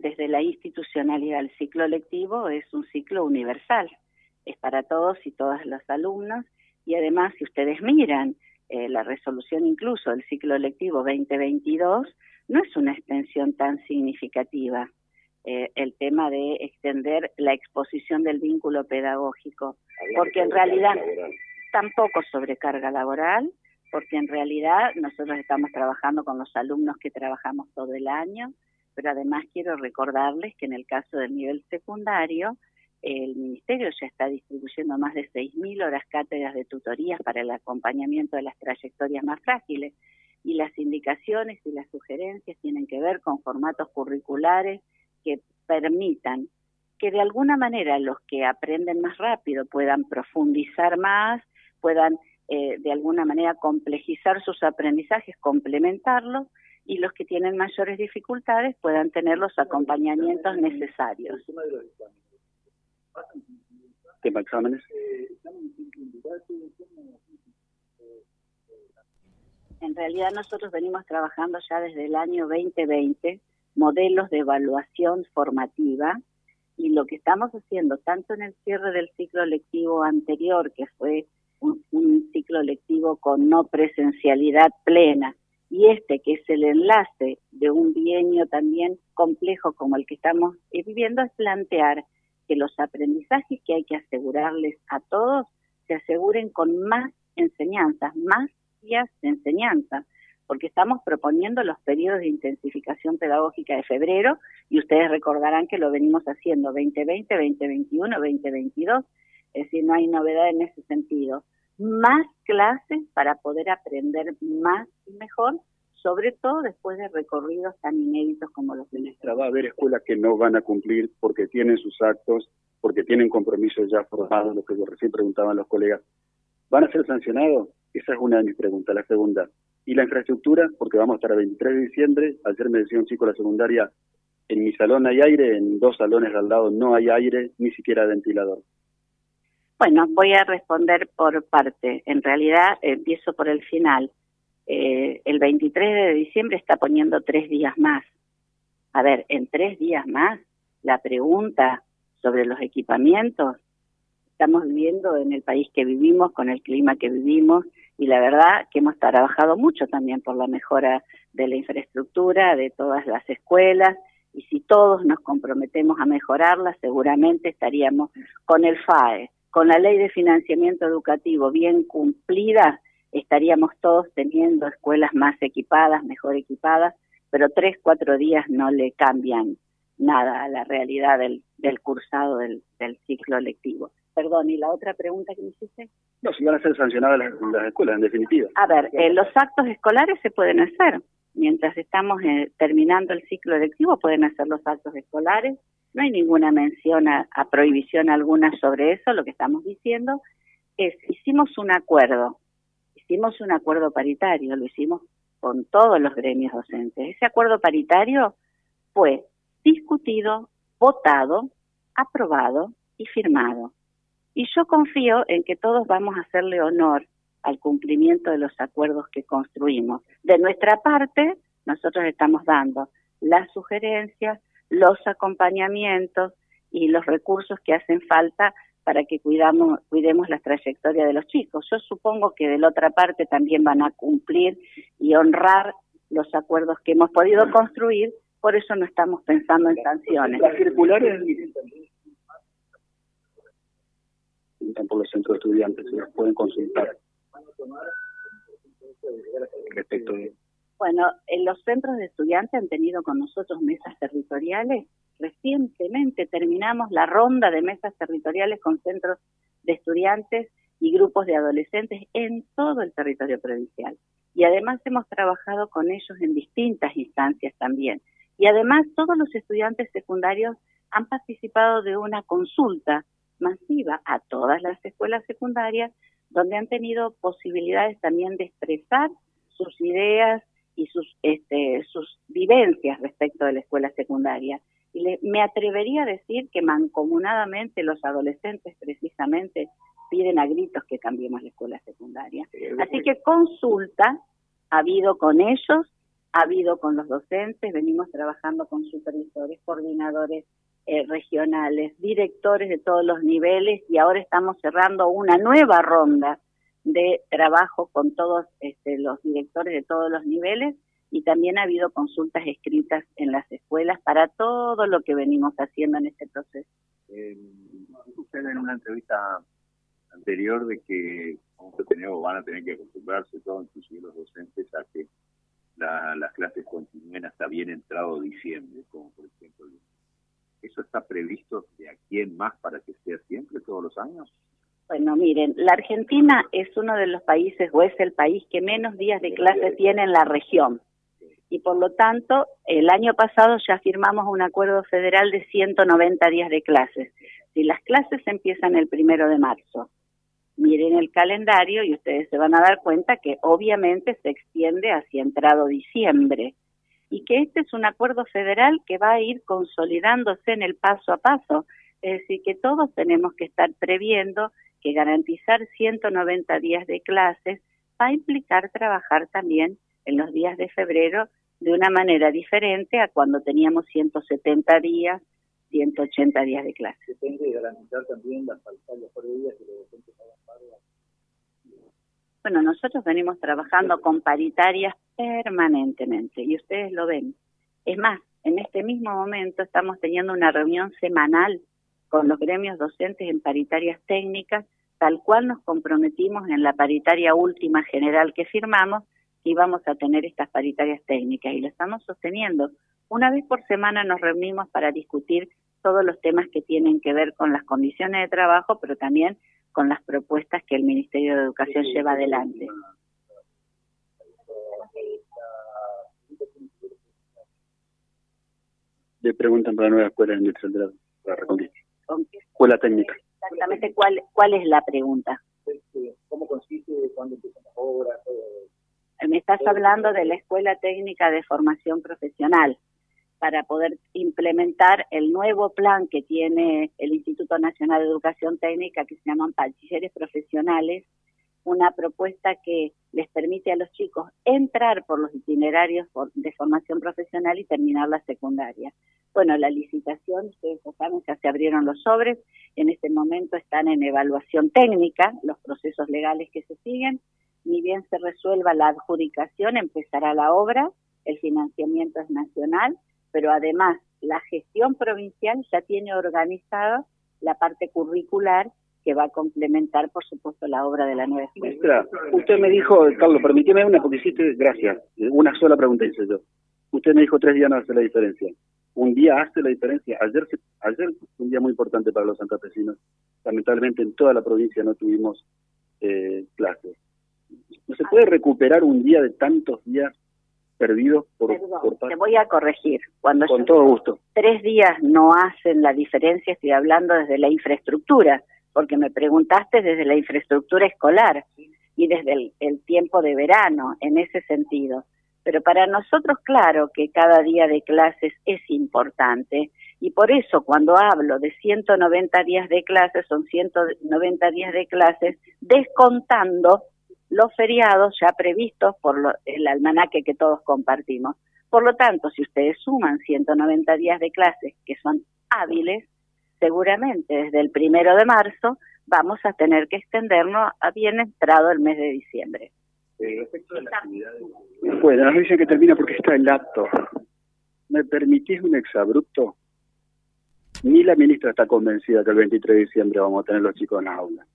desde la institucionalidad, el ciclo lectivo es un ciclo universal, es para todos y todas los alumnos y además si ustedes miran eh, la resolución incluso del ciclo lectivo 2022, no es una extensión tan significativa. Eh, el tema de extender la exposición del vínculo pedagógico, porque en realidad tampoco sobrecarga laboral, porque en realidad nosotros estamos trabajando con los alumnos que trabajamos todo el año, pero además quiero recordarles que en el caso del nivel secundario, el Ministerio ya está distribuyendo más de 6.000 horas cátedras de tutorías para el acompañamiento de las trayectorias más frágiles. Y las indicaciones y las sugerencias tienen que ver con formatos curriculares que permitan que de alguna manera los que aprenden más rápido puedan profundizar más, puedan eh, de alguna manera complejizar sus aprendizajes, complementarlos y los que tienen mayores dificultades puedan tener los acompañamientos necesarios. ¿Tema exámenes? En realidad nosotros venimos trabajando ya desde el año 2020 modelos de evaluación formativa y lo que estamos haciendo tanto en el cierre del ciclo lectivo anterior, que fue un, un ciclo lectivo con no presencialidad plena, y este que es el enlace de un bienio también complejo como el que estamos viviendo, es plantear que los aprendizajes que hay que asegurarles a todos se aseguren con más enseñanzas, más días de enseñanza, porque estamos proponiendo los periodos de intensificación pedagógica de febrero y ustedes recordarán que lo venimos haciendo 2020, 2021, 2022, es decir, no hay novedad en ese sentido. Más clases para poder aprender más y mejor sobre todo después de recorridos tan inéditos como los de nuestra. Va a haber escuelas que no van a cumplir porque tienen sus actos, porque tienen compromisos ya formados, lo que recién preguntaban los colegas. ¿Van a ser sancionados? Esa es una de mis preguntas. La segunda, ¿y la infraestructura? Porque vamos a estar el 23 de diciembre. Ayer me decía un chico de secundaria, en mi salón hay aire, en dos salones al lado no hay aire, ni siquiera ventilador. Bueno, voy a responder por parte. En realidad, empiezo por el final eh, el 23 de diciembre está poniendo tres días más. A ver, en tres días más, la pregunta sobre los equipamientos, estamos viviendo en el país que vivimos, con el clima que vivimos, y la verdad que hemos trabajado mucho también por la mejora de la infraestructura, de todas las escuelas, y si todos nos comprometemos a mejorarla, seguramente estaríamos con el FAE, con la ley de financiamiento educativo bien cumplida, estaríamos todos teniendo escuelas más equipadas, mejor equipadas, pero tres, cuatro días no le cambian nada a la realidad del, del cursado del, del ciclo lectivo. Perdón, ¿y la otra pregunta que me hiciste? No, si van a ser sancionadas las, escuelas, en definitiva. A ver, eh, los actos escolares se pueden hacer. Mientras estamos eh, terminando el ciclo lectivo, pueden hacer los actos escolares. No hay ninguna mención a, prohibición alguna sobre eso. Lo que estamos diciendo es, hicimos un acuerdo hicimos un acuerdo paritario, lo hicimos con todos los gremios docentes. Ese acuerdo paritario fue discutido, votado, aprobado y firmado. Y yo confío en que todos vamos a hacerle honor al cumplimiento de los acuerdos que construimos. De nuestra parte, nosotros estamos dando las sugerencias, los acompañamientos y los recursos que hacen falta para que cuidamos, cuidemos la trayectoria de los chicos. Yo supongo que de la otra parte también van a cumplir y honrar los acuerdos que hemos podido construir, por eso no estamos pensando en sanciones. Las circulares por los centros de estudiantes, se los pueden consultar respecto de... Bueno, en los centros de estudiantes han tenido con nosotros mesas territoriales Recientemente terminamos la ronda de mesas territoriales con centros de estudiantes y grupos de adolescentes en todo el territorio provincial. Y además hemos trabajado con ellos en distintas instancias también. Y además todos los estudiantes secundarios han participado de una consulta masiva a todas las escuelas secundarias donde han tenido posibilidades también de expresar sus ideas y sus, este, sus vivencias respecto de la escuela secundaria me atrevería a decir que mancomunadamente los adolescentes precisamente piden a gritos que cambiemos la escuela secundaria. Así que consulta ha habido con ellos ha habido con los docentes, venimos trabajando con supervisores, coordinadores eh, regionales, directores de todos los niveles y ahora estamos cerrando una nueva ronda de trabajo con todos este, los directores de todos los niveles y también ha habido consultas escritas en las escuelas para todo lo que venimos haciendo en este proceso. Eh, usted en una entrevista anterior de que van a tener que acostumbrarse todos, inclusive los docentes, a que las clases continúen hasta bien entrado diciembre, como por ejemplo. ¿Eso está previsto de aquí en más para que sea siempre, todos los años? Bueno, miren, la Argentina es uno de los países o es el país que menos días de clase tiene en la región. Y por lo tanto, el año pasado ya firmamos un acuerdo federal de 190 días de clases. Si las clases empiezan el primero de marzo, miren el calendario y ustedes se van a dar cuenta que obviamente se extiende hacia entrado diciembre y que este es un acuerdo federal que va a ir consolidándose en el paso a paso. Es decir, que todos tenemos que estar previendo que garantizar 190 días de clases va a implicar trabajar también en los días de febrero de una manera diferente a cuando teníamos 170 días, 180 días de clase. ¿Se tiene que garantizar también las que los docentes Bueno, nosotros venimos trabajando con paritarias permanentemente y ustedes lo ven. Es más, en este mismo momento estamos teniendo una reunión semanal con los gremios docentes en paritarias técnicas, tal cual nos comprometimos en la paritaria última general que firmamos, que íbamos a tener estas paritarias técnicas y lo estamos sosteniendo. Una vez por semana nos reunimos para discutir todos los temas que tienen que ver con las condiciones de trabajo, pero también con las propuestas que el Ministerio de Educación lleva adelante. Le preguntan para la nueva escuela industrial de la, de Escuela técnica. Exactamente, ¿cuál, cuál es la pregunta? Este, ¿Cómo consiste? ¿Cuándo empiezan las obras? Me estás hablando de la Escuela Técnica de Formación Profesional para poder implementar el nuevo plan que tiene el Instituto Nacional de Educación Técnica que se llaman bachilleres profesionales, una propuesta que les permite a los chicos entrar por los itinerarios de formación profesional y terminar la secundaria. Bueno, la licitación, ustedes saben, ya se abrieron los sobres, en este momento están en evaluación técnica los procesos legales que se siguen, ni bien se resuelva la adjudicación, empezará la obra, el financiamiento es nacional, pero además la gestión provincial ya tiene organizada la parte curricular que va a complementar, por supuesto, la obra de la nueva escuela. usted me dijo, Carlos, permíteme una, porque hiciste, gracias, una sola pregunta hice yo. Usted me dijo tres días no hace la diferencia. Un día hace la diferencia. Ayer, ayer fue un día muy importante para los santafesinos. Lamentablemente en toda la provincia no tuvimos eh, clases. ¿No se puede recuperar un día de tantos días perdidos por, Perdón, Te voy a corregir. Cuando Con todo gusto. Tres días no hacen la diferencia, estoy hablando desde la infraestructura porque me preguntaste desde la infraestructura escolar y desde el, tiempo de verano, en ese sentido. Pero para nosotros, claro que cada día de clases es importante y por eso cuando hablo de 190 días de clases, son 190 días de clases descontando los feriados ya previstos por el almanaque que todos compartimos. Por lo tanto, si ustedes suman 190 días de clases que son hábiles, seguramente desde el primero de marzo vamos a tener que extendernos a bien entrado el mes de diciembre. respecto a Bueno, nos dicen que termina porque está el acto. ¿Me permitís un exabrupto? Ni la ministra está convencida que el 23 de diciembre vamos a tener los chicos en la aula.